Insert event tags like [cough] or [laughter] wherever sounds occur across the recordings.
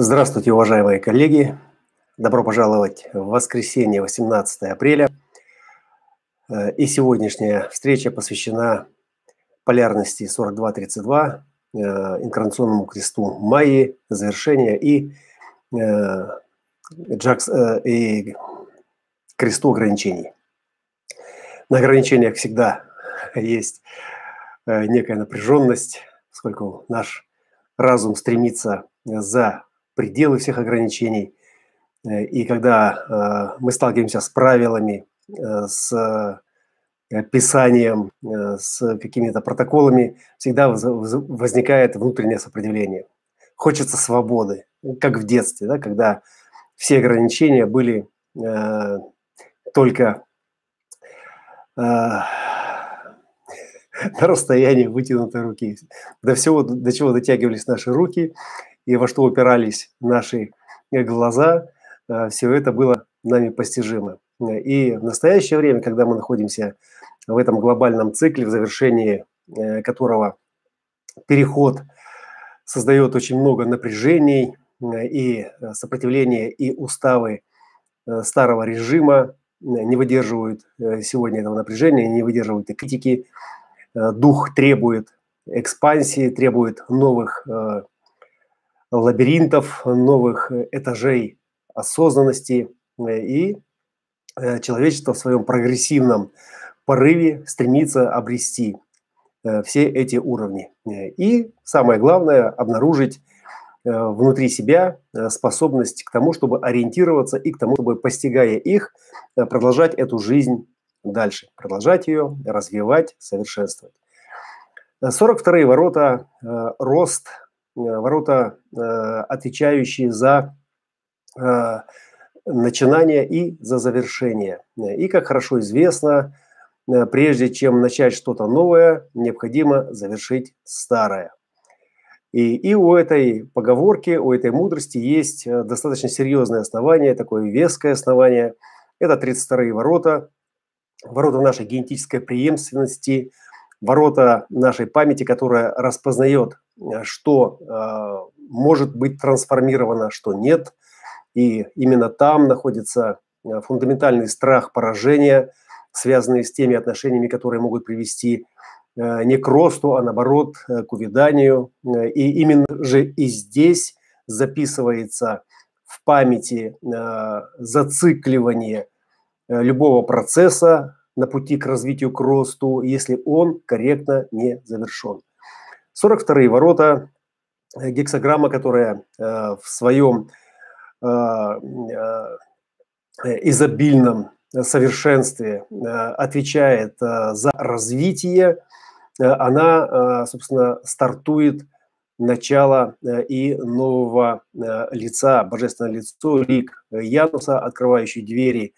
Здравствуйте, уважаемые коллеги! Добро пожаловать в воскресенье, 18 апреля. Э, и сегодняшняя встреча посвящена полярности 4232, э, инкарнационному кресту Майи, завершения и, э, Джакс, и кресту ограничений. На ограничениях всегда есть некая напряженность, поскольку наш разум стремится за пределы всех ограничений. Э, и когда э, мы сталкиваемся с правилами, э, с писанием, с какими-то протоколами, всегда возникает внутреннее сопротивление. Хочется свободы, как в детстве, да, когда все ограничения были только [laughs] на расстоянии вытянутой руки. До всего, до чего дотягивались наши руки, и во что упирались наши глаза, э, все это было нами постижимо. И в настоящее время, когда мы находимся в этом глобальном цикле, в завершении э, которого переход создает очень много напряжений э, и сопротивления, и уставы старого режима не выдерживают сегодня этого напряжения, не выдерживают и критики. Дух требует экспансии, требует новых лабиринтов, новых э, этажей осознанности. Э, и э, человечество в своем прогрессивном порыве стремится обрести все эти уровни. И самое главное – обнаружить внутри себя способность к тому, чтобы ориентироваться и к тому, чтобы, постигая их, продолжать эту жизнь дальше, продолжать ее, развивать, совершенствовать. 42-е ворота – рост, ворота, э, отвечающие за э, начинание и за завершение. И, как хорошо известно, прежде чем начать что-то новое, необходимо завершить старое. И, и у этой поговорки, у этой мудрости есть достаточно серьезное основание, такое веское основание. Это 32-е ворота, ворота нашей генетической преемственности, ворота нашей памяти, которая распознает Э, что э, может быть трансформировано, что нет. И именно там находится э, фундаментальный страх поражения, связанный с теми отношениями, которые могут привести не к росту, а наоборот к увяданию. И именно же и здесь записывается в памяти зацикливание любого процесса на пути к развитию, к росту, если он корректно не завершен. 42-е ворота, э, гексограмма, которая э, в своем э, изобильном совершенстве отвечает за развитие, она, собственно, стартует начало и нового лица, божественное лицо, лик Януса, открывающий двери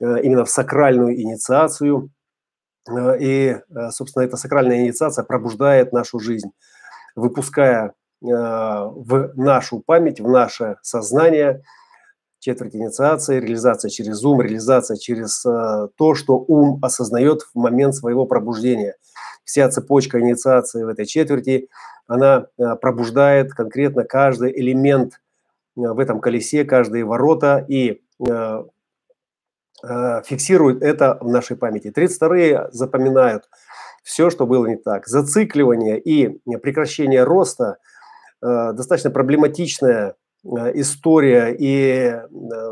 именно в сакральную инициацию, Э, и, э, собственно, эта сакральная инициация пробуждает нашу жизнь, выпуская э, в нашу память, в наше сознание четверть инициации, реализация через ум, реализация через то, что ум осознает в момент своего пробуждения. Вся цепочка инициации в этой четверти, она пробуждает конкретно каждый элемент в этом колесе, каждые ворота и Э, фиксируют это в нашей памяти. 32-е запоминают все, что было не так. Зацикливание и прекращение роста э, достаточно проблематичная э, история и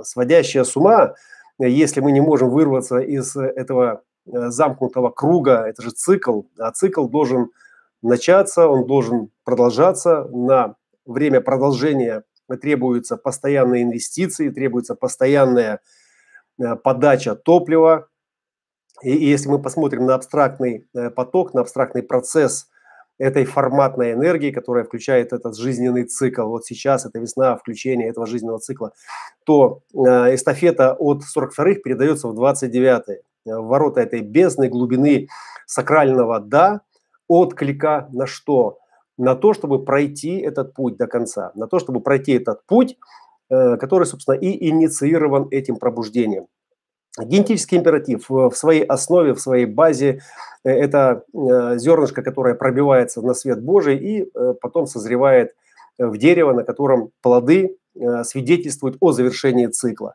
сводящая с ума, если мы не можем вырваться из этого замкнутого круга, это же цикл, а цикл должен начаться, он должен продолжаться. На время продолжения требуются постоянные инвестиции, требуется постоянная Э, подача топлива. И, если мы посмотрим на абстрактный э, поток, на абстрактный процесс этой форматной энергии, которая включает этот жизненный цикл, вот сейчас это весна, включение этого жизненного цикла, то э, эстафета от 42-х передается в 29-е. В ворота этой бездны, глубины сакрального «да», отклика на что? На то, чтобы пройти этот путь до конца, на то, чтобы пройти этот путь – Э, который, собственно, и инициирован этим пробуждением. Генетический императив в своей основе, в своей базе э, – это э, зернышко, которое пробивается на свет Божий и потом созревает в дерево, на котором плоды свидетельствует о завершении цикла.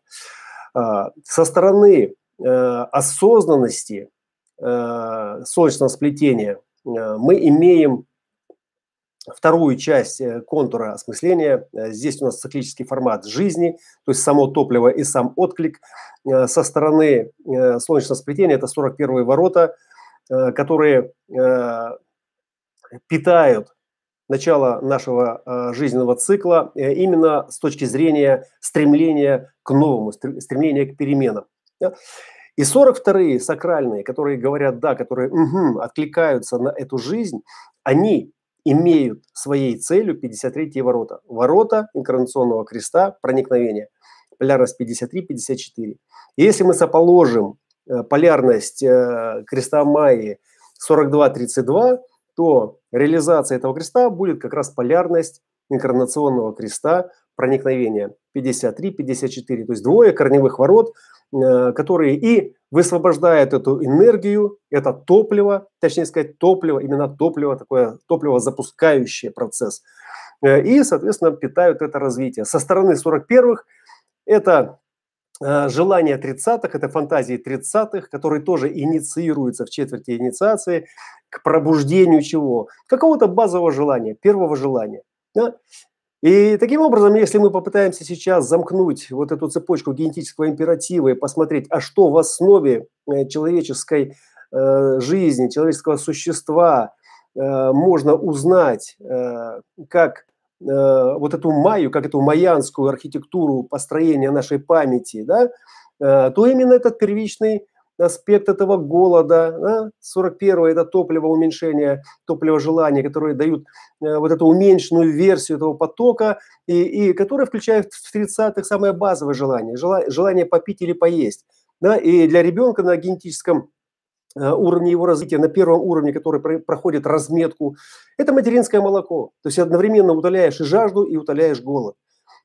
Со стороны осознанности солнечного сплетения мы имеем вторую часть э, контура осмысления. Э, здесь у нас циклический формат жизни, то есть само топливо и сам отклик. Э, со стороны солнечного сплетения это 41 ворота, которые питают начало нашего жизненного цикла именно с точки зрения стремления к новому, стремления к переменам. И 42-е сакральные, которые говорят «да», которые угу, откликаются на эту жизнь, они имеют своей целью 53 ворота. Ворота инкарнационного креста проникновения. Полярность 53-54. И если мы соположим э, полярность э, креста Майи 42-32, то реализация этого креста будет как раз полярность инкарнационного креста проникновения 53-54. То есть двое корневых ворот, э, которые и высвобождает эту энергию, это топливо, точнее сказать, топливо, именно топливо, такое топливо запускающее процесс. Э, и, соответственно, питают это развитие. Со стороны 41-х это э, желание 30-х, это фантазии 30-х, которые тоже инициируются в четверти инициации к пробуждению чего? Какого-то базового желания, первого желания. Да? И таким образом, если мы попытаемся сейчас замкнуть вот эту цепочку генетического императива и посмотреть, а что в основе э, человеческой э, жизни, человеческого существа э, можно узнать, как вот эту майю, как эту майянскую архитектуру построения нашей памяти, да, то именно этот первичный аспект этого голода. Да? 41 это топливо уменьшения, топливо желания, которые дают э, вот эту уменьшенную версию этого потока, и, и которые включают в 30-х самое базовое желание, желание, желание попить или поесть. Да? И для ребенка на генетическом э, уровне его развития, на первом уровне, который проходит разметку, это материнское молоко. То есть одновременно утоляешь и жажду, и утоляешь голод.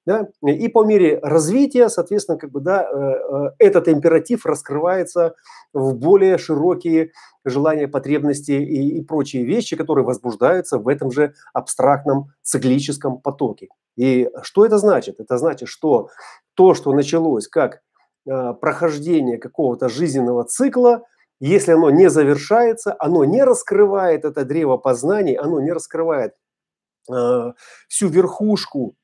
Да? И по мере развития, соответственно, как бы, да, э, э, этот императив раскрывается в более широкие желания, потребности и, и прочие вещи, которые возбуждаются в этом же абстрактном циклическом потоке. И что это значит? Это значит, что то, что началось как э, прохождение какого-то жизненного цикла, если оно не завершается, оно не раскрывает это древо познаний, оно не раскрывает э, всю верхушку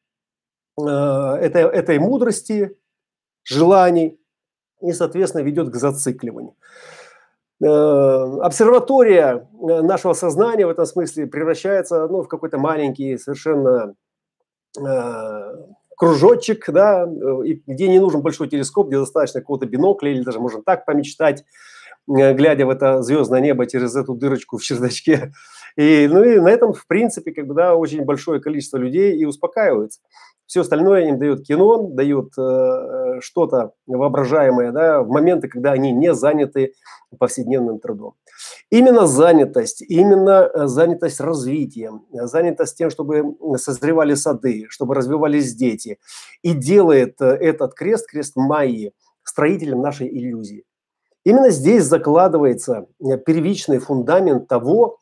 этой, этой мудрости, желаний и, соответственно, ведет к зацикливанию. Э, обсерватория э, нашего сознания в этом смысле превращается ну, в какой-то маленький совершенно кружочек, да, где не нужен большой телескоп, где достаточно какого-то бинокля или даже можно так помечтать, глядя в это звездное небо через эту дырочку в чердачке. И, ну и на этом, в принципе, как бы, да, очень большое количество людей и успокаивается. Все остальное им дают кино, дают э, что-то воображаемое да, в моменты, когда они не заняты повседневным трудом. Именно занятость, именно э, занятость развитием, занятость тем, чтобы созревали сады, чтобы развивались дети, и делает э, этот крест, крест Майи, строителем нашей иллюзии. Именно здесь закладывается э, первичный фундамент того,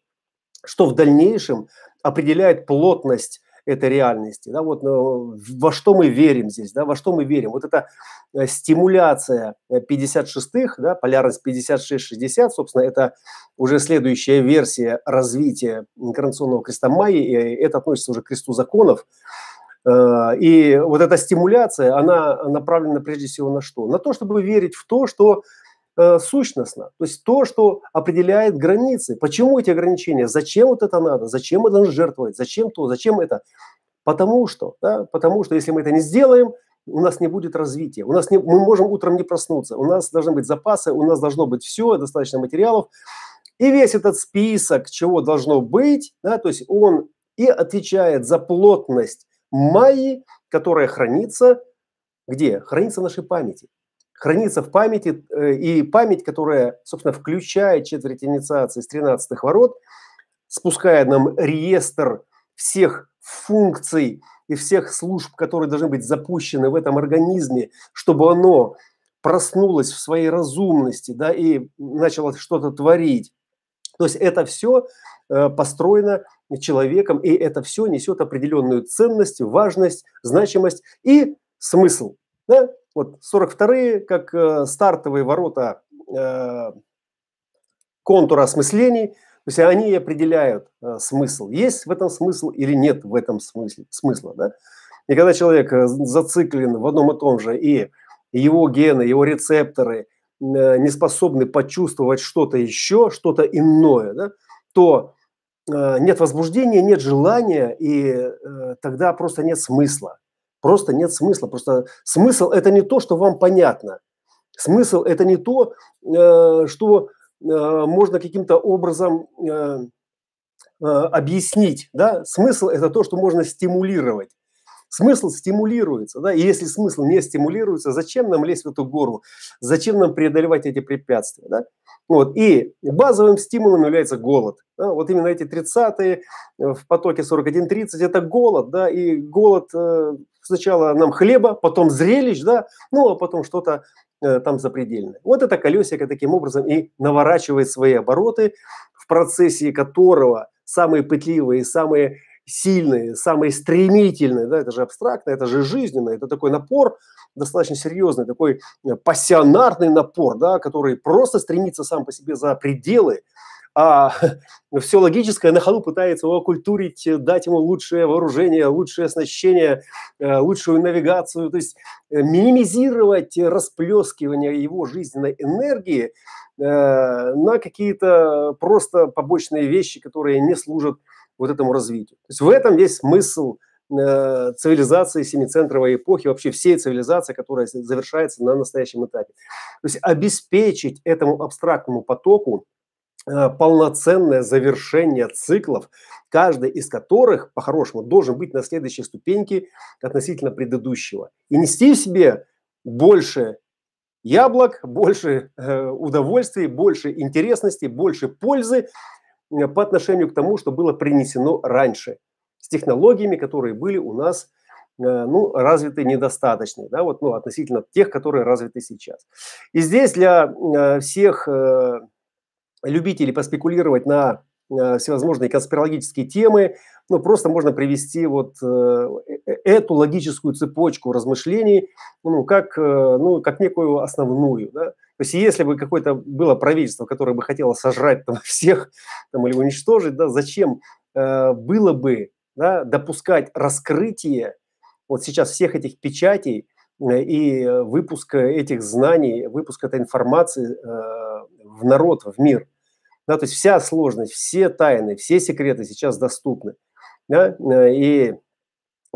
что в дальнейшем определяет плотность этой реальности. Да, вот, ну, во что мы верим здесь, да, во что мы верим. Вот эта э, стимуляция 56-х, э, да, полярность 56-60, собственно, это уже следующая версия развития инкарнационного креста Майи, и это относится уже к кресту законов. Э, и вот эта стимуляция, она направлена прежде всего на что? На то, чтобы верить в то, что э, сущностно, то есть то, что определяет границы. Почему эти ограничения? Зачем вот это надо? Зачем это нужно жертвовать? Зачем то? Зачем это? Потому что, да, потому что если мы это не сделаем, у нас не будет развития. У нас не, мы можем утром не проснуться. У нас должны быть запасы, у нас должно быть все, достаточно материалов. И весь этот список, чего должно быть, да, то есть он и отвечает за плотность майи, которая хранится где? Хранится в нашей памяти хранится в памяти, э, и память, которая, собственно, включает четверть инициации с 13 ворот, спускает нам реестр всех функций и всех служб, которые должны быть запущены в этом организме, чтобы оно проснулось в своей разумности, да, и начало что-то творить. То есть это все э, построено человеком, и это все несет определенную ценность, важность, значимость и смысл. Да? Вот 42-е, как э, стартовые ворота э, контура осмыслений, то есть они определяют э, смысл. Есть в этом смысл или нет в этом смысле, смысла. Да? И когда человек э, зациклен в одном и том же, и его гены, его рецепторы э, не способны почувствовать что-то еще, что-то иное, да, то э, нет возбуждения, нет желания, и тогда просто нет смысла. Просто нет смысла. Просто смысл – это не то, что вам понятно. Смысл – это не то, э, что э, можно каким-то образом э, объяснить. Да? Смысл – это то, что можно стимулировать. Смысл стимулируется, да, и если смысл не стимулируется, зачем нам лезть в эту гору, зачем нам преодолевать эти препятствия, да? Вот, и базовым стимулом является голод. Да? Вот именно эти 30-е в потоке 41-30 – это голод, да, и голод сначала нам хлеба, потом зрелищ, да, ну, а потом что-то э, там запредельное. Вот это колесико таким образом и наворачивает свои обороты, в процессе которого самые пытливые, самые сильные, самые стремительные, да, это же абстрактно, это же жизненно, это такой напор достаточно серьезный, такой э, пассионарный напор, да, который просто стремится сам по себе за пределы, а [laughs] все логическое на ходу пытается его окультурить, дать ему лучшее вооружение, лучшее оснащение, э, лучшую навигацию, то есть э, минимизировать расплескивание его жизненной энергии на какие-то просто побочные вещи, которые не служат вот этому развитию. То есть в этом есть смысл э, цивилизации семицентровой эпохи, вообще всей цивилизации, которая завершается на настоящем этапе. То есть обеспечить этому абстрактному потоку э, полноценное завершение циклов, каждый из которых, по-хорошему, должен быть на следующей ступеньке относительно предыдущего. И нести в себе больше яблок, больше э, удовольствий, больше интересности, больше пользы Э, по отношению к тому, что было принесено раньше, с технологиями, которые были у нас э, ну, развиты недостаточно, да, вот, ну, относительно тех, которые развиты сейчас. И здесь для э, всех любителей поспекулировать на всевозможные конспирологические темы, ну, просто можно привести вот эту логическую цепочку размышлений, ну, как, ну, как некую основную, да, то есть если бы какое-то было правительство, которое бы хотело сожрать там, [laughs] всех там, или уничтожить, да, зачем э, было бы да, допускать раскрытие вот сейчас всех этих печатей э, и выпуска этих знаний, выпуска этой информации э, в народ, в мир. Да, то есть вся сложность, все тайны, все секреты сейчас доступны. Да, э, и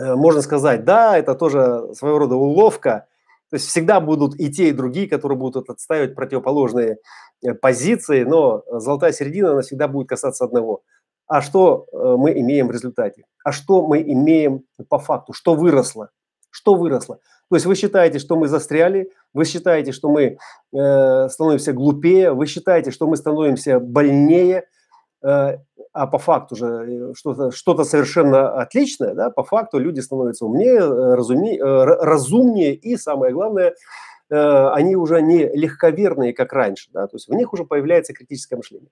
э, можно сказать, да, это тоже своего рода уловка, то есть всегда будут и те, и другие, которые будут отстаивать противоположные э, позиции, но золотая середина, она всегда будет касаться одного. А что мы имеем в результате? А что мы имеем по факту? Что выросло? Что выросло? То есть вы считаете, что мы застряли, вы считаете, что мы э, становимся глупее, вы считаете, что мы становимся больнее, э, а по факту же э, что-то что совершенно отличное, да, по факту люди становятся умнее, э, разумнее, э, разумнее и, самое главное, они уже не легковерные, как раньше, да, то есть в них уже появляется критическое мышление.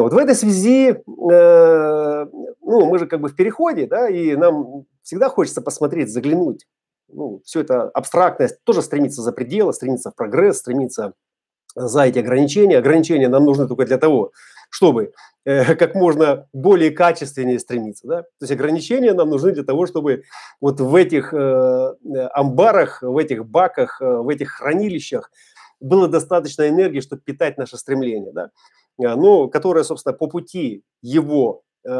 Вот в этой связи, э, ну, мы же как бы в переходе, да, и нам всегда хочется посмотреть, заглянуть. Ну, все это абстрактность тоже стремится за пределы, стремится в прогресс, стремится за эти ограничения. Ограничения нам нужны только для того, чтобы э, как можно более качественнее стремиться. Да? То есть ограничения нам нужны для того, чтобы вот в этих э, амбарах, в этих баках, э, в этих хранилищах было достаточно энергии, чтобы питать наше стремление, да? Э, ну, которое, собственно, по пути его э,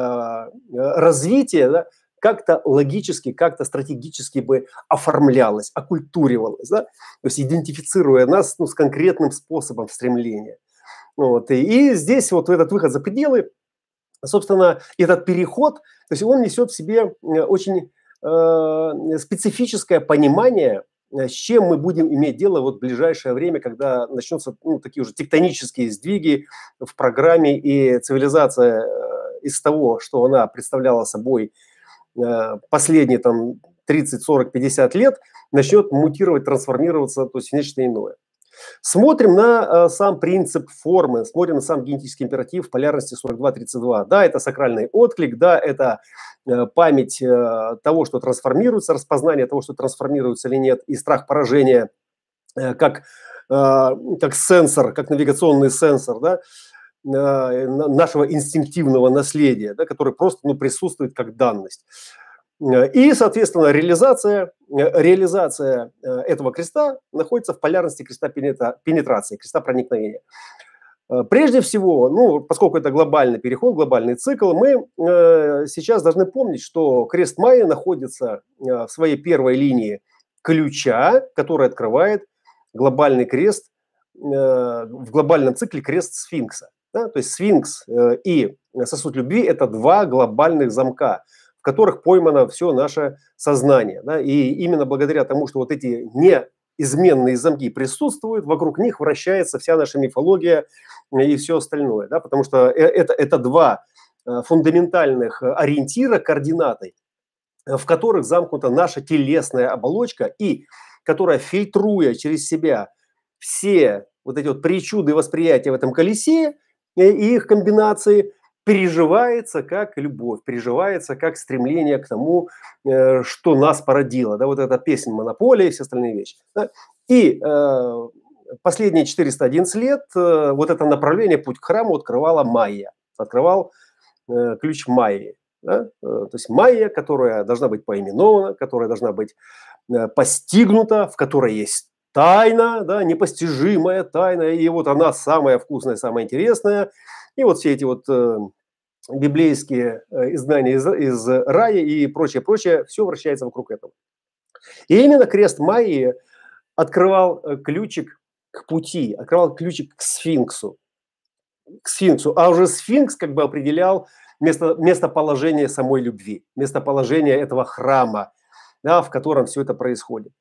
развития да, как-то логически, как-то стратегически бы оформлялось, оккультуривалось, да? то есть идентифицируя нас ну, с конкретным способом стремления. Вот. И, и здесь вот этот выход за пределы, собственно, этот переход, то есть он несет в себе э, очень э, специфическое понимание, э, с чем мы будем иметь дело вот в ближайшее время, когда начнутся ну, такие уже тектонические сдвиги в программе, и цивилизация э, из того, что она представляла собой э, последние там 30, 40, 50 лет, начнет мутировать, трансформироваться, то есть нечто иное. Смотрим на э, сам принцип формы, смотрим на сам генетический императив полярности 42-32. Да, это сакральный отклик, да, это э, память э, того, что трансформируется, распознание того, что трансформируется или нет, и страх поражения э, как, э, как сенсор, как навигационный сенсор, да, э, нашего инстинктивного наследия, да, который просто ну, присутствует как данность. Э, и, соответственно, реализация, э, реализация э, этого креста находится в полярности креста пенетрации, креста проникновения. Прежде всего, ну, поскольку это глобальный переход, глобальный цикл, мы сейчас должны помнить, что крест Майя находится в своей первой линии ключа, который открывает глобальный крест в глобальном цикле крест сфинкса. Да? То есть сфинкс и сосуд любви – это два глобальных замка – в которых поймано все наше сознание. Да? И именно благодаря тому, что вот эти неизменные замки присутствуют, вокруг них вращается вся наша мифология и все остальное. Да? Потому что э, это, это два э, фундаментальных ориентира, координаты, в которых замкнута наша телесная оболочка и которая, фильтруя через себя все вот эти вот причуды восприятия в этом колесе э, и их комбинации, переживается как любовь, переживается как стремление к тому, э, что нас породило. Да, вот эта песня «Монополия» и все остальные вещи. Да. И э, последние 411 лет э, вот это направление, путь к храму открывала Майя. Открывал э, ключ Майи. Да? Э, то есть Майя, которая должна быть поименована, которая должна быть э, постигнута, в которой есть тайна, да, непостижимая тайна, и вот она самая вкусная, самая интересная – и вот все эти вот э, библейские э, изгнания из, из рая и прочее, прочее, все вращается вокруг этого. И именно крест Майи открывал э, ключик к пути, открывал ключик к сфинксу. К сфинксу. А уже сфинкс как бы определял место, местоположение самой любви, местоположение этого храма, да, в котором все это происходит.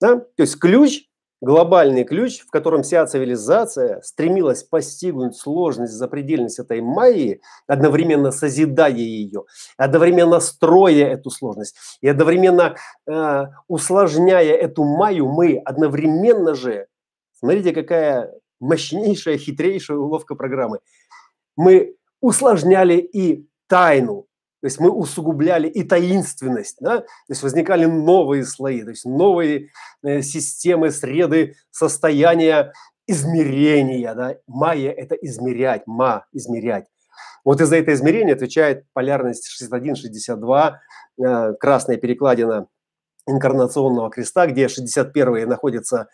Да? То есть ключ глобальный ключ, в котором вся цивилизация стремилась постигнуть сложность, запредельность этой майи, одновременно созидая ее, одновременно строя эту сложность и одновременно э, усложняя эту майю, мы одновременно же, смотрите, какая мощнейшая, хитрейшая уловка программы, мы усложняли и тайну то есть мы усугубляли и таинственность, да? то есть возникали новые слои, то есть новые э, системы, среды, состояния измерения. Да? Майя – это измерять, ма – измерять. Вот из-за этого измерения отвечает полярность 61-62, э, красная перекладина инкарнационного креста, где 61 находится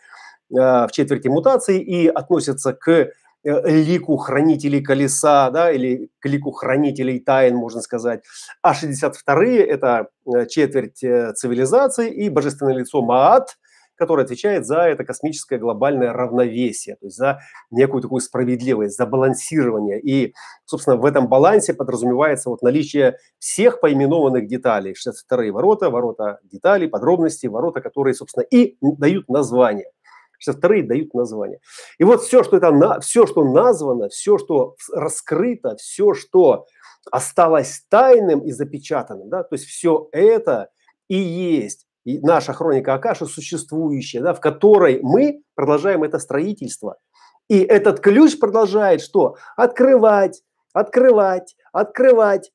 э, в четверти мутации и относится к лику хранителей колеса, да, или к лику хранителей тайн, можно сказать. А 62-е – это э, четверть э, цивилизации и божественное лицо Маат, которое отвечает за это космическое глобальное равновесие, то есть за некую такую справедливость, за балансирование. И, собственно, в этом балансе подразумевается вот наличие всех поименованных деталей. 62-е ворота, ворота деталей, подробностей, ворота, которые, собственно, и дают название. 62 дают название. И вот все, что это, все, что названо, все, что раскрыто, все, что осталось тайным и запечатанным, да, то есть все это и есть и наша хроника Акаши существующая, да, в которой мы продолжаем это строительство. И этот ключ продолжает что? Открывать, открывать, открывать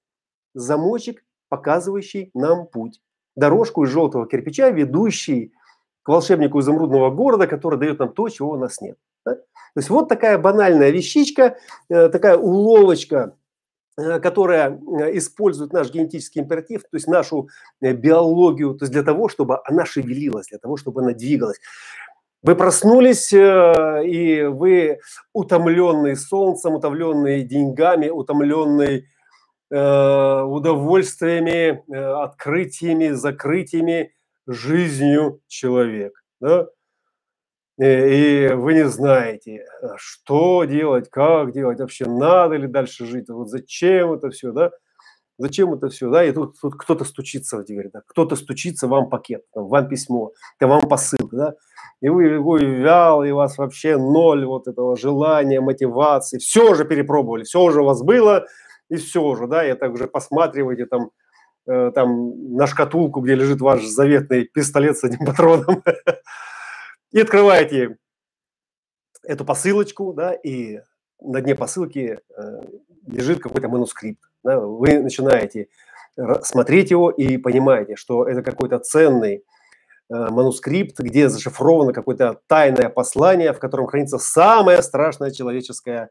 замочек, показывающий нам путь. Дорожку из желтого кирпича, ведущий к волшебнику изумрудного города, который дает нам то, чего у нас нет. Да? То есть вот такая банальная вещичка, э, такая уловочка, э, которая э, использует наш генетический императив, то есть нашу биологию, то есть для того, чтобы она шевелилась, для того, чтобы она двигалась. Вы проснулись, и вы утомленный солнцем, утомленный деньгами, утомленный удовольствиями, открытиями, закрытиями, жизнью человек. Да? И вы не знаете, а, что делать, как делать, вообще надо ли дальше жить, вот зачем это все, да? Зачем это все, да? И тут, тут кто-то стучится в дверь, да? кто-то стучится, вам пакет, там, вам письмо, вам посылка, да? И вы его вял, и у вас вообще ноль вот этого желания, мотивации, все уже перепробовали, все уже у вас было, и все уже, да, и так уже посматриваете там, Э, там на шкатулку, где лежит ваш заветный пистолет с одним [laughs] патроном, и открываете эту посылочку, да, и на дне посылки э, лежит какой-то манускрипт. Да, вы начинаете смотреть его и понимаете, что это какой-то ценный э, манускрипт, где зашифровано какое-то тайное послание, в котором хранится самая страшная человеческая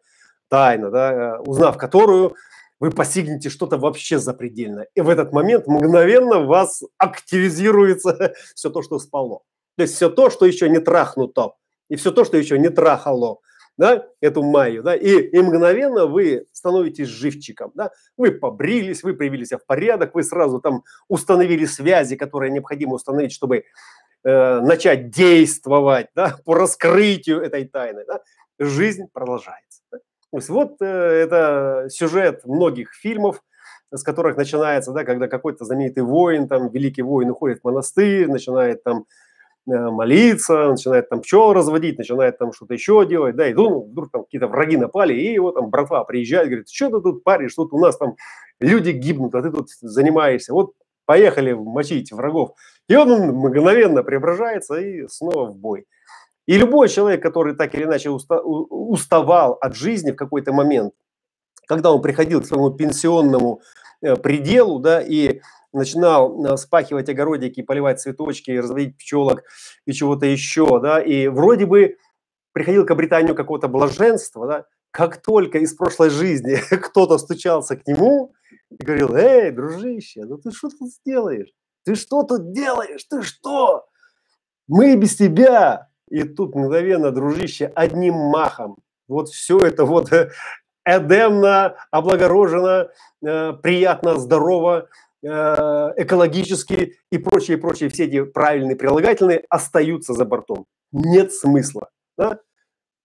тайна, да, узнав которую, вы постигнете что-то вообще запредельное. И в этот момент мгновенно вас активизируется [laughs] все то, что спало. То есть все то, что еще не трахнуто, и все то, что еще не трахало, да, эту майю, да, и, и мгновенно вы становитесь живчиком, да, вы побрились, вы привели себя в порядок, вы сразу там установили связи, которые необходимо установить, чтобы э, начать действовать, да, по раскрытию этой тайны, да, жизнь продолжается. То есть вот э, это сюжет многих фильмов, с которых начинается, да, когда какой-то знаменитый воин, там, великий воин уходит в монастырь, начинает там э, молиться, начинает там пчел разводить, начинает там что-то еще делать, да, и ну, вдруг там какие-то враги напали, и его там братва приезжает, говорит, что ты тут паришь, тут у нас там люди гибнут, а ты тут занимаешься, вот поехали мочить врагов. И он мгновенно преображается и снова в бой. И любой человек, который так или иначе уставал от жизни в какой-то момент, когда он приходил к своему пенсионному э, пределу, да, и начинал э, спахивать огородики, поливать цветочки, разводить пчелок и чего-то еще, да, и вроде бы приходил к обретанию какого-то блаженства, да, как только из прошлой жизни [laughs] кто-то стучался к нему и говорил, эй, дружище, ну ты что тут делаешь? Ты что тут делаешь? Ты что? Мы без тебя и тут мгновенно, дружище, одним махом. Вот все это вот э, эдемно, облагорожено, э, приятно, здорово, э, экологически и прочие, прочие, все эти правильные прилагательные остаются за бортом. Нет смысла. Да?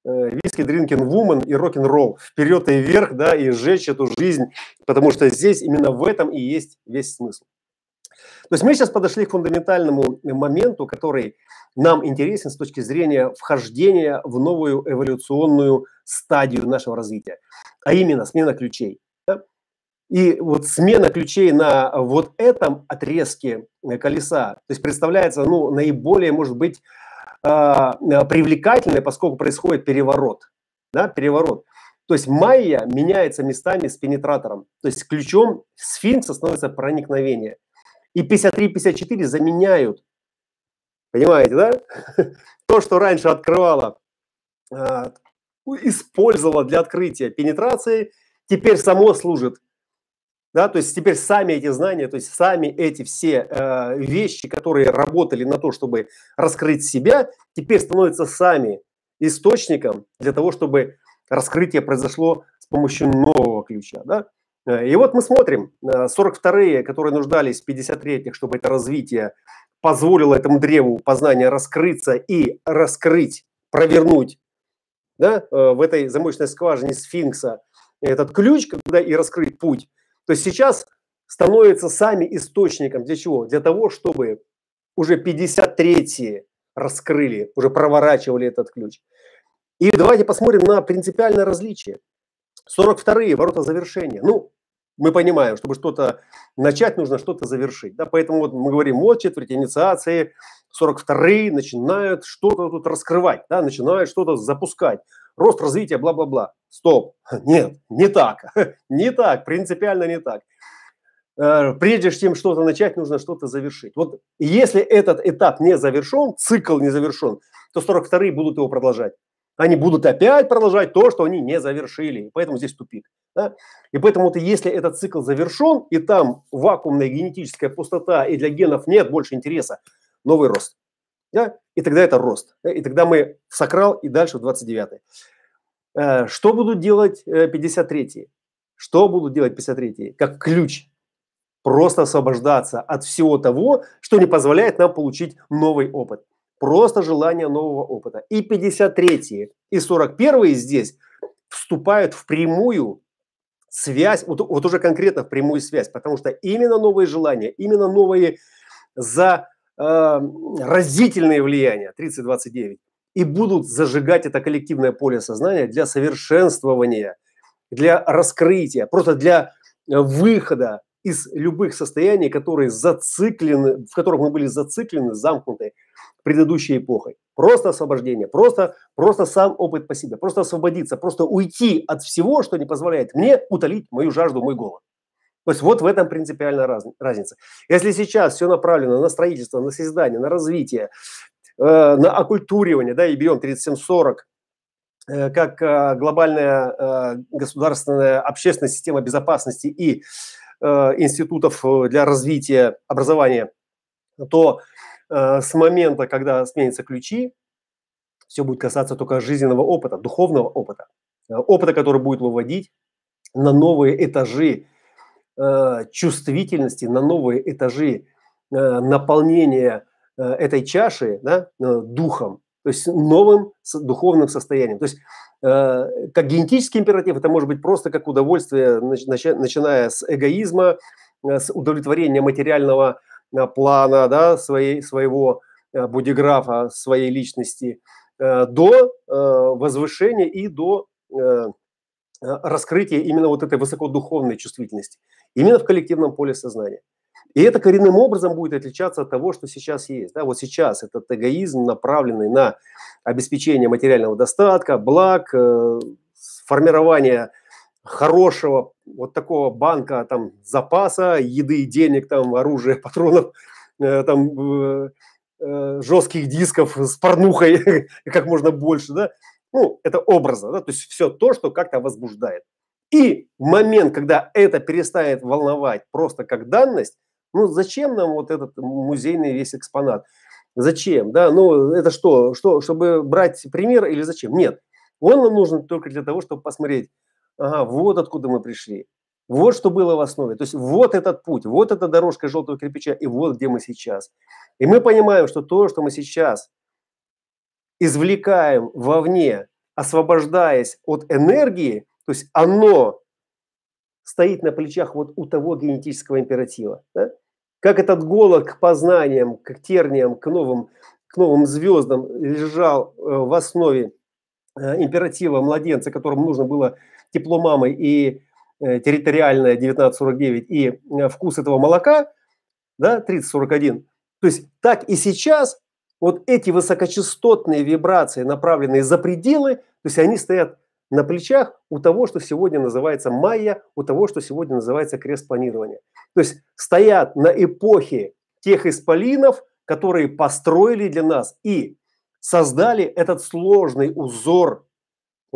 Виски, дринкин, вумен и рок-н-ролл. Вперед и вверх, да, и сжечь эту жизнь, потому что здесь именно в этом и есть весь смысл. То есть мы сейчас подошли к фундаментальному моменту, который нам интересен с точки зрения вхождения в новую эволюционную стадию нашего развития, а именно смена ключей. И вот смена ключей на вот этом отрезке колеса, то есть представляется, ну, наиболее, может быть, э, привлекательной, поскольку происходит переворот, да, переворот. То есть майя меняется местами с пенетратором, то есть ключом сфинкса становится проникновение. И 53-54 заменяют Понимаете, да? [laughs] То, что раньше открывало, а, использовало для открытия пенетрации, теперь само служит. Да, то есть теперь сами эти знания, то есть сами эти все э, вещи, которые работали на то, чтобы раскрыть себя, теперь становятся сами источником для того, чтобы раскрытие произошло с помощью нового ключа. Да? Э, и вот мы смотрим, 42-е, э, которые нуждались в 53-х, чтобы это развитие позволило этому древу познания раскрыться и раскрыть, провернуть да, э, в этой замочной скважине сфинкса этот ключ, когда и раскрыть путь, то сейчас становится сами источником для чего? Для того, чтобы уже 53-е раскрыли, уже проворачивали этот ключ. И давайте посмотрим на принципиальное различие. 42-е ворота завершения. Ну, мы понимаем, чтобы что-то начать, нужно что-то завершить. Да? Поэтому вот мы говорим, вот четверть инициации, 42-е начинают что-то тут раскрывать, да? начинают что-то запускать. Рост, развитие, бла-бла-бла. Стоп. [laughs] Нет, не так. [laughs] Не так, принципиально не так. Э, прежде чем что-то начать, нужно что-то завершить. Вот если этот этап не завершен, цикл не завершен, то 42-е будут его продолжать они будут опять продолжать то, что они не завершили. Поэтому здесь тупик. Да? И поэтому вот если этот цикл завершен, и там вакуумная генетическая пустота, и для генов нет больше интереса, новый рост. Да? И тогда это рост. Да? И тогда мы в сакрал и дальше в 29-й. Э, что будут делать 53-е? Э, что будут делать 53-е? Как ключ. Просто освобождаться от всего того, что не позволяет нам получить новый опыт. Просто желание нового опыта. И 53 и 41 здесь вступают в прямую связь, вот, вот уже конкретно в прямую связь, потому что именно новые желания, именно новые за э, разительные влияния 30-29 и будут зажигать это коллективное поле сознания для совершенствования, для раскрытия, просто для выхода из любых состояний, которые зациклены, в которых мы были зациклены, замкнуты – предыдущей эпохой. Просто освобождение, просто, просто сам опыт по себе, просто освободиться, просто уйти от всего, что не позволяет мне утолить мою жажду, мой голод. То есть вот в этом принципиальная раз, разница. Если сейчас все направлено на строительство, на создание, на развитие, э, на оккультуривание, да, и берем 3740, э, как э, глобальная э, государственная общественная система безопасности и э, институтов для развития образования, то э, с момента, когда сменятся ключи, все будет касаться только жизненного опыта, духовного опыта, э, опыта, который будет выводить на новые этажи Э, чувствительности, на новые этажи э, наполнения э, этой чаши да, духом, то есть новым духовным состоянием. То есть как генетический императив, это может быть просто как удовольствие, начиная с эгоизма, с удовлетворения материального плана да, своей, своего бодиграфа, своей личности, до возвышения и до раскрытия именно вот этой высокодуховной чувствительности именно в коллективном поле сознания. И это коренным образом будет отличаться от того, что сейчас есть. Да, вот сейчас этот эгоизм, направленный на обеспечение материального достатка, благ, э, формирование хорошего вот такого банка там запаса, еды, денег, там оружия, [laughs] патронов, э, там э, э, жестких дисков с порнухой [laughs] как можно больше, да. Ну, это образно, да, то есть все то, что как-то возбуждает. И момент, когда это перестает волновать просто как данность, ну зачем нам вот этот музейный весь экспонат? Зачем? Да, ну это что, что, чтобы брать пример или зачем? Нет, он нам нужен только для того, чтобы посмотреть, ага, вот откуда мы пришли, вот что было в основе. То есть вот этот путь, вот эта дорожка желтого кирпича, и вот где мы сейчас. И мы понимаем, что то, что мы сейчас извлекаем вовне, освобождаясь от энергии, то есть оно стоит на плечах вот у того генетического императива. Да? Как этот голод к познаниям, к терниям, к новым, к новым звездам лежал э, в основе э, императива младенца, которому нужно было тепло мамы и э, территориальное 1949 и вкус этого молока, да, 3041. То есть так и сейчас вот эти высокочастотные вибрации, направленные за пределы, то есть они стоят на плечах у того, что сегодня называется майя, у того, что сегодня называется крест планирования. То есть стоят на эпохе тех исполинов, которые построили для нас и создали этот сложный узор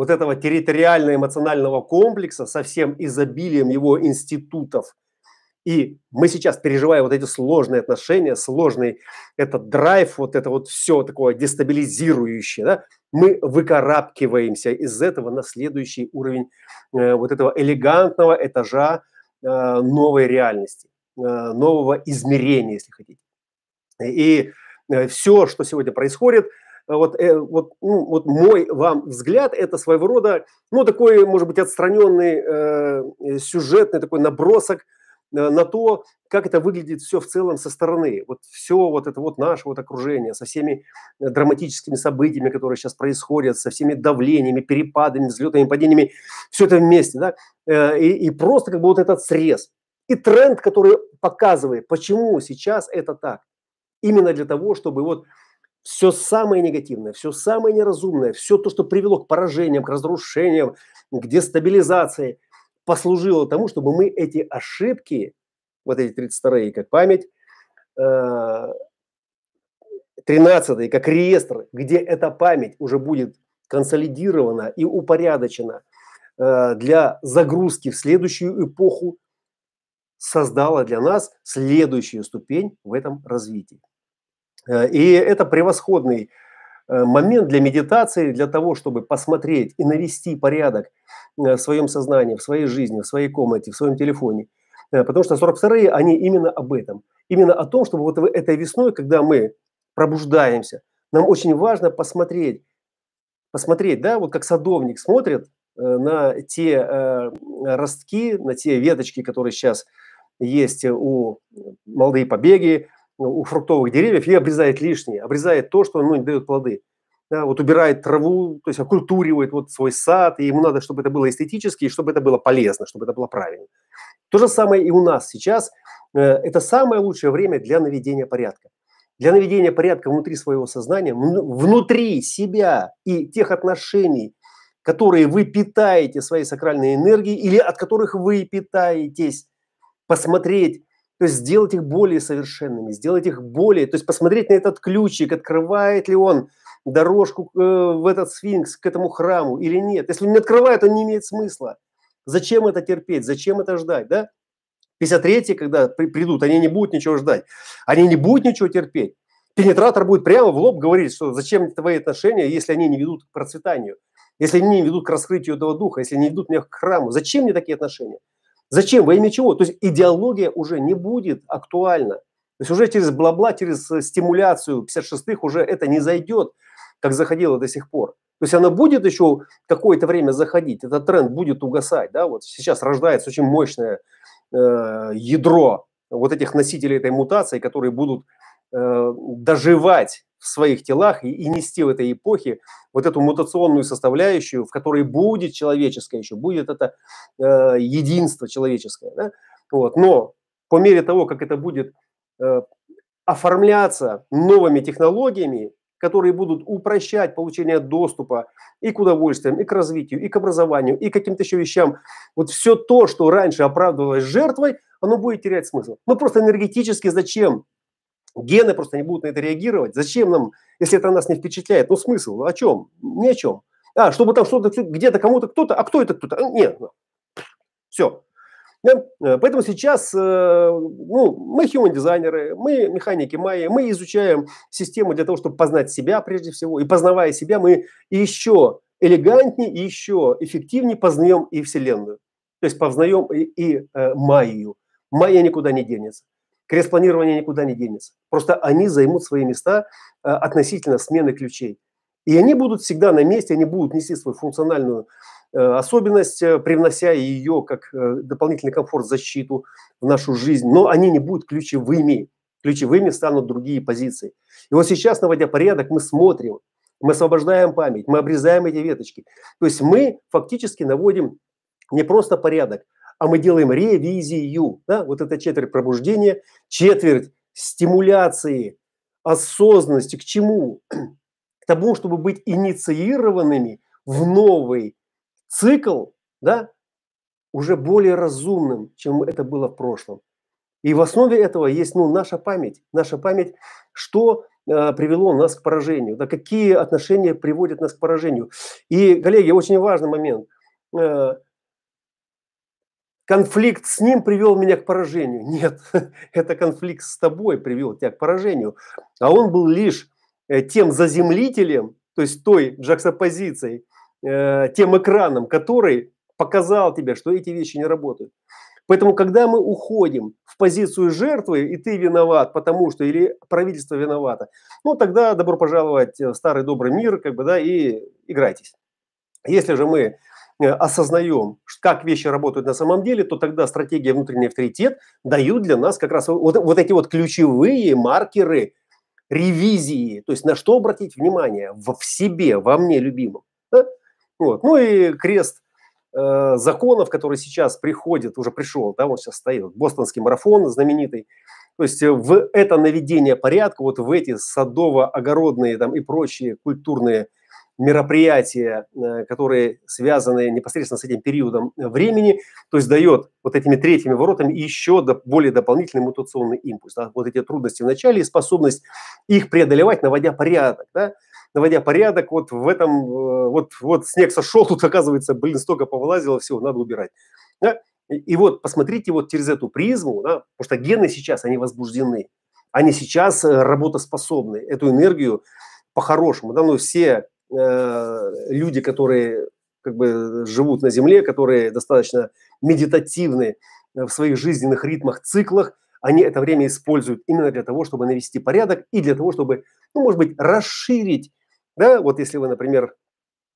вот этого территориально-эмоционального комплекса со всем изобилием его институтов, и мы сейчас, переживая вот эти сложные отношения, сложный этот драйв, вот это вот все такое дестабилизирующее, да, мы выкарабкиваемся из этого на следующий уровень э, вот этого элегантного этажа э, новой реальности, э, нового измерения, если хотите. И э, все, что сегодня происходит, вот, э, вот, ну, вот мой вам взгляд, это своего рода, ну, такой, может быть, отстраненный э, сюжетный такой набросок – Э, на то, как это выглядит все в целом со стороны. Вот все вот это вот наше вот окружение со всеми э, драматическими событиями, которые сейчас происходят, со всеми давлениями, перепадами, взлетами, падениями, все это вместе, да, э, и, и просто как бы вот этот срез. И тренд, который показывает, почему сейчас это так. Именно для того, чтобы вот все самое негативное, все самое неразумное, все то, что привело к поражениям, к разрушениям, к дестабилизации – послужило тому, чтобы мы эти ошибки, вот эти 32 как память, 13 э, как реестр, где эта память уже будет консолидирована и упорядочена э, для загрузки в следующую эпоху, создала для нас следующую ступень в этом развитии. Э, и это превосходный момент для медитации, для того, чтобы посмотреть и навести порядок Э, в своем сознании, в своей жизни, в своей комнате, в своем телефоне. Э, потому что 42-е, они именно об этом. Именно о том, чтобы вот этой весной, когда мы пробуждаемся, нам очень важно посмотреть, посмотреть, да, вот как садовник смотрит э, на те э, ростки, на те веточки, которые сейчас есть у молодые побеги, у фруктовых деревьев и обрезает лишнее, обрезает то, что ну, не дает плоды да, вот убирает траву, то есть окультуривает вот свой сад, и ему надо, чтобы это было эстетически, и чтобы это было полезно, чтобы это было правильно. То же самое и у нас сейчас. Э, это самое лучшее время для наведения порядка, для наведения порядка внутри своего сознания, внутри себя и тех отношений, которые вы питаете своей сакральной энергией или от которых вы питаетесь, посмотреть, то есть сделать их более совершенными, сделать их более, то есть посмотреть на этот ключик, открывает ли он дорожку э, в этот сфинкс, к этому храму или нет. Если он не открывает, он не имеет смысла. Зачем это терпеть, зачем это ждать, да? 53 когда при, придут, они не будут ничего ждать, они не будут ничего терпеть. Пенетратор будет прямо в лоб говорить, что зачем твои отношения, если они не ведут к процветанию, если они не ведут к раскрытию этого духа, если не ведут меня к храму. Зачем мне такие отношения? Зачем? Во имя чего? То есть идеология уже не будет актуальна. То есть уже через бла-бла, через стимуляцию 56-х уже это не зайдет, как заходило до сих пор. То есть она будет еще какое-то время заходить, этот тренд будет угасать. Да? Вот сейчас рождается очень мощное э, ядро вот этих носителей этой мутации, которые будут э, доживать в своих телах и, и нести в этой эпохе вот эту мутационную составляющую, в которой будет человеческое еще, будет это э, единство человеческое. Да? Вот. Но по мере того, как это будет э, оформляться новыми технологиями, которые будут упрощать получение доступа и к удовольствиям, и к развитию, и к образованию, и к каким-то еще вещам. Вот все то, что раньше оправдывалось жертвой, оно будет терять смысл. Ну просто энергетически зачем? Гены просто не будут на это реагировать. Зачем нам, если это нас не впечатляет? Ну смысл? О чем? Ни о чем. А, чтобы там что-то где-то кому-то кто-то, а кто это кто-то? Нет. Ну, все. Да? Э, поэтому сейчас э, ну, мы human дизайнеры, мы механики майя, мы изучаем систему для того, чтобы познать себя прежде всего. И познавая себя, мы еще элегантнее еще эффективнее познаем и Вселенную. То есть познаем и, и э, майю. Майя никуда не денется. Крест-планирование никуда не денется. Просто они займут свои места э, относительно смены ключей. И они будут всегда на месте, они будут нести свою функциональную Э, особенность, э, привнося ее как дополнительный комфорт, защиту в нашу жизнь, но они не будут ключевыми. Ключевыми станут другие позиции. И вот сейчас, наводя порядок, мы смотрим, мы освобождаем память, мы обрезаем эти веточки. То есть мы фактически наводим не просто порядок, а мы делаем ревизию. Да? Вот это четверть пробуждения, четверть стимуляции, осознанности. К чему? К тому, чтобы быть инициированными в новый цикл, да, уже более разумным, чем это было в прошлом. И в основе этого есть ну, наша память. Наша память, что э, привело нас к поражению, да, какие отношения приводят нас к поражению. И, коллеги, очень важный момент. Э, конфликт с ним привел меня к поражению. Нет, [laughs] это конфликт с тобой привел тебя к поражению. А он был лишь э, тем заземлителем, то есть той джаксопозицией, э, тем экраном, который показал тебе, что эти вещи не работают. Поэтому, когда мы уходим в позицию жертвы, и ты виноват, потому что, или правительство виновато, ну, тогда добро пожаловать в старый добрый мир, как бы, да, и играйтесь. Если же мы э, осознаем, как вещи работают на самом деле, то тогда стратегия внутренний авторитет дают для нас как раз вот, вот эти вот ключевые маркеры ревизии, то есть на что обратить внимание в, в себе, во мне любимом. Да? Вот. Ну и крест э, законов, который сейчас приходит, уже пришел, да, вот сейчас стоит, бостонский марафон знаменитый. То есть в это наведение порядка, вот в эти садово-огородные там и прочие культурные мероприятия, э, которые связаны непосредственно с этим периодом времени, то есть дает вот этими третьими воротами еще более дополнительный мутационный импульс. Да? Вот эти трудности в начале и способность их преодолевать, наводя порядок. Да? наводя порядок, вот в этом, э, вот, вот снег сошел, тут оказывается, блин, столько повылазило, все, надо убирать. Да? И, вот посмотрите вот через эту призму, да, потому что гены сейчас, они возбуждены, они сейчас э, работоспособны, эту энергию по-хорошему, да, ну все люди, которые как бы живут на Земле, которые достаточно медитативны в своих жизненных ритмах, циклах, они это время используют именно для того, чтобы навести порядок и для того, чтобы, ну, может быть, расширить да, вот если вы, например,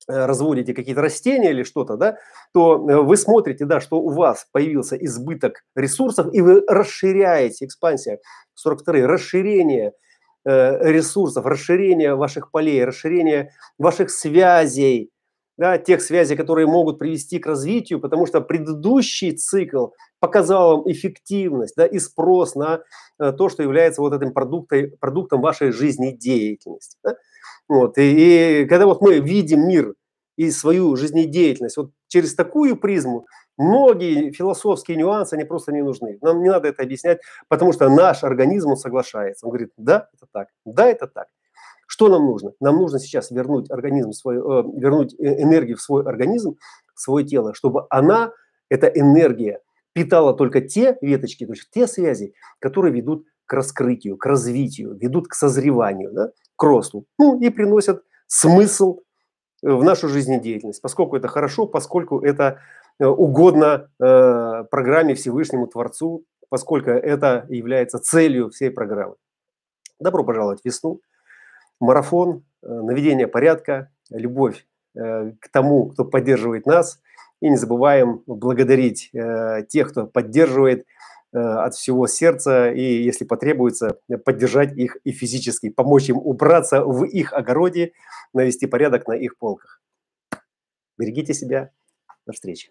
э, разводите какие-то растения или что-то, да, то э, вы смотрите, да, что у вас появился избыток ресурсов, и вы расширяете, экспансия, 42 расширение э, ресурсов, расширение ваших полей, расширение ваших связей, да, тех связей, которые могут привести к развитию, потому что предыдущий цикл показал вам эффективность да, и спрос на э, то, что является вот этим продуктом, продуктом вашей жизнедеятельности. Да? Вот, и, и когда вот мы видим мир и свою жизнедеятельность вот через такую призму, многие философские нюансы, они просто не нужны. Нам не надо это объяснять, потому что наш организм, он соглашается. Он говорит, да, это так, да, это так. Что нам нужно? Нам нужно сейчас вернуть организм свой, э, вернуть э, энергию в свой организм, в свое тело, чтобы она, эта энергия, питала только те веточки, то есть те связи, которые ведут к раскрытию, к развитию, ведут к созреванию, да, к росту, ну и приносят смысл в нашу жизнедеятельность, поскольку это хорошо, поскольку это угодно э, программе Всевышнему Творцу, поскольку это является целью всей программы. Добро пожаловать в весну марафон, э, наведение порядка, любовь э, к тому, кто поддерживает нас. И не забываем благодарить э, тех, кто поддерживает от всего сердца и, если потребуется, поддержать их и физически, помочь им убраться в их огороде, навести порядок на их полках. Берегите себя. До встречи.